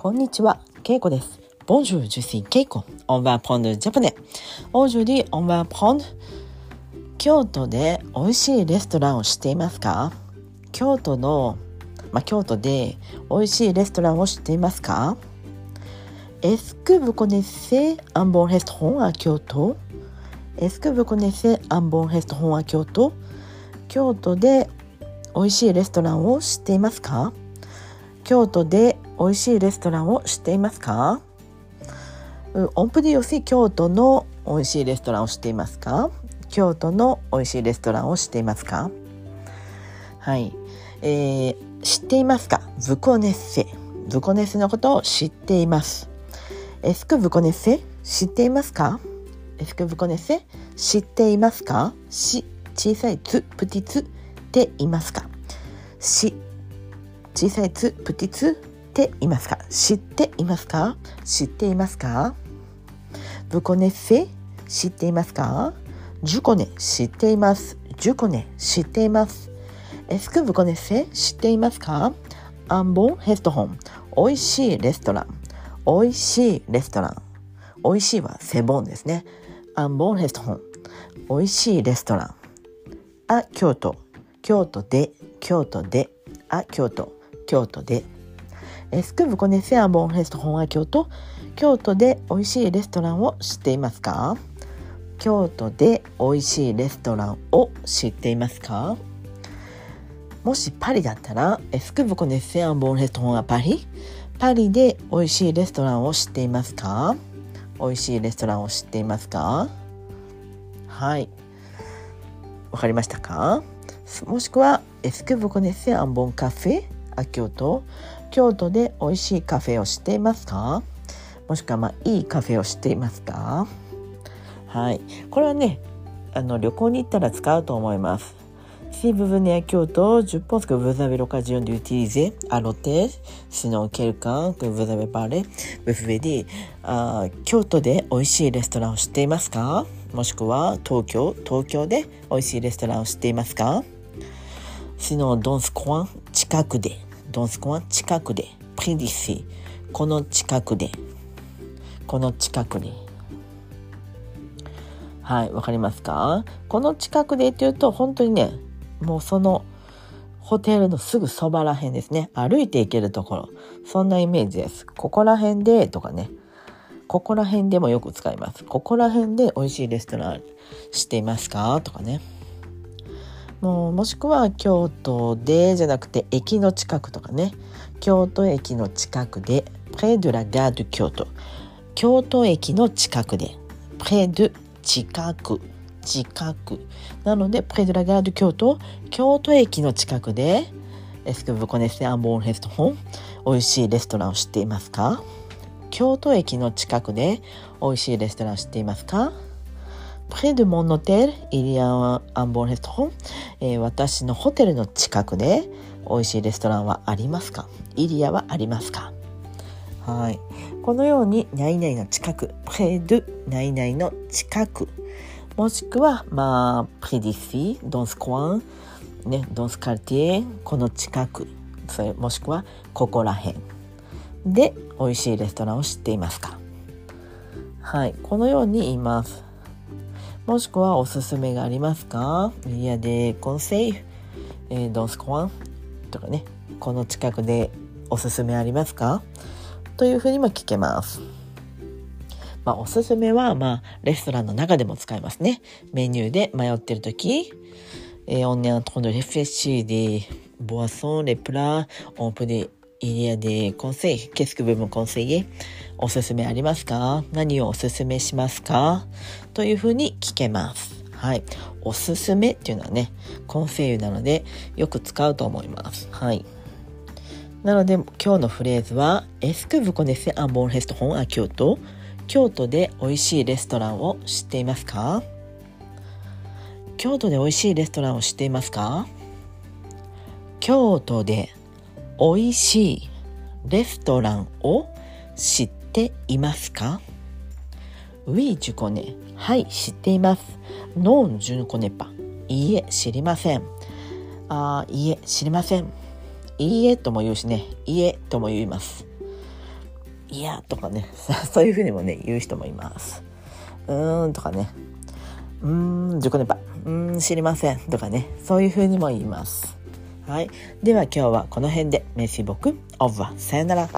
こんにちは、ケイコです。Bonjour, je suis Keiko. On va prendre japonais. Aujourd'hui, on va prendre 京都で美味しいレストランを知っていますか京都の、まあ、京都で美味しいレストランを知っていますか Est-ce que vous connaissez un bon restaurant à Kyoto? Est-ce que vous connaissez un bon restaurant à Kyoto? 京都で美味しいレストランを知っていますか京都で美味しいレストランを知っていますか？オンプディオシ京都の美味しいレストランを知っていますか？京都の美味しいレストランを知っていますか？はい、えー、知っていますか？ブコネッセ。ブコネッセのことを知っています。エスクブコネッセ？知っていますか？エスクブコネッセ？知っていますか？し小さいつプティツ？って言いますか？し小さいつプティツっていますか知っていますか？知っていますか？ブコネッセ知っていますか？ジュコネ知っています。ジュコネ知っています。エスクブコネッセ知っていますか？アンボンヘストホン美味しいレストラン。美味しいレストラン。美味しいはセボンですね。アンボンヘストホン。美味しいレストラン。あ京都。京都で。京都で。あ京都。京都で。エスクブコネセアボンレストホンは京都。京都で美味しいレストランを知っていますか？京都で美味しいレストランを知っていますか？もしパリだったらエスクブコネセアボンレストホンはパリ？パリで美味しいレストランを知っていますか？美味しいレストランを知っていますか？はい。わかりましたか？もしくはエスクブコネセアンボンカフェ？あき京都で美味しいカフェをしていますか？もしくはまあいいカフェをしていますか？はい。これはねあの旅行に行ったら使うと思います。シーブブネア京都ジュポスクブザベロカジオンデュティーゼアロテシノーケルカンクブザベパレブフベディあ京都で美味しいレストランを知っていますか？もしくは東京東京で美味しいレストランを知っていますか？シノドンスコアン近くで。Dans ce coin, 近くで、près d'ici, この近くで、この近くに。はい、わかりますか？この近くでっていうと、本当にね、もうそのホテルのすぐそばらへんですね。歩いて行けるところ。そんなイメージです。ここら辺でとかね。ここら辺でもよく使います。ここら辺で美味しいレストラン知っていますか？とかね。もうもしくは京都でじゃなくて駅の近くとかね。京都駅の近くで près de la gare de 京都。京都駅の近くで près de 近く。近くなのでプレドラガード京都京都駅の近くでエスクブコネスアンボンレストホン美味しいレストランを知っていますか？京都駅の近くで美味しいレストランを知っていますか？Près de mon hôtel, il y a un bon restaurant、えー、私のホテルの近くで美味しいレストランはありますかイリアはありますかはい。このように、ナイナイの近く、プレドゥ、ナイナイの近く、もしくは、まあ、プレディフィ、ドンスコアン、ね、ドンスカルティエ、この近く、それもしくは、ここら辺で美味しいレストランを知っていますかはい、このように言います。もしくは、おすすめがありますか？いやで、コンセイ、えー、ドンスコアンとかね、この近くでおすすめありますか？というふうにも聞けます。まあ、おすすめは、まあ、レストランの中でも使えますね。メニューで迷ってるとき、えー、on est en train de réfléchir des boissons, les plats, on peut des, il y a des conseils. Qu'est-ce que vous me conseillez? おすすめありますか？何をおすすめしますか？というふうに聞けます。はい。おすすめっていうのはね、コンセイユなので、よく使うと思います。はい。なので、今日のフレーズは、Est-ce que vous connaissez un bon restaurant à Kyoto? 京都で美味しいレストランを知っていますか？京都で美味しいレストランを知っていますか？京都で美味しいレストランを知っていますか ?Oui, je 受講ねはい、知っています。ノン受 je ne いいえ、知りません。あいいえ、知りません。いいえとも言うしね、いいえとも言います。いやとかね、そういうふうにもね、言う人もいます。うーんとかね、うーん、自己ネパ、うーん、知りませんとかね、そういうふうにも言います。はい。では今日はこの辺で。メシボク、オブは、さよなら。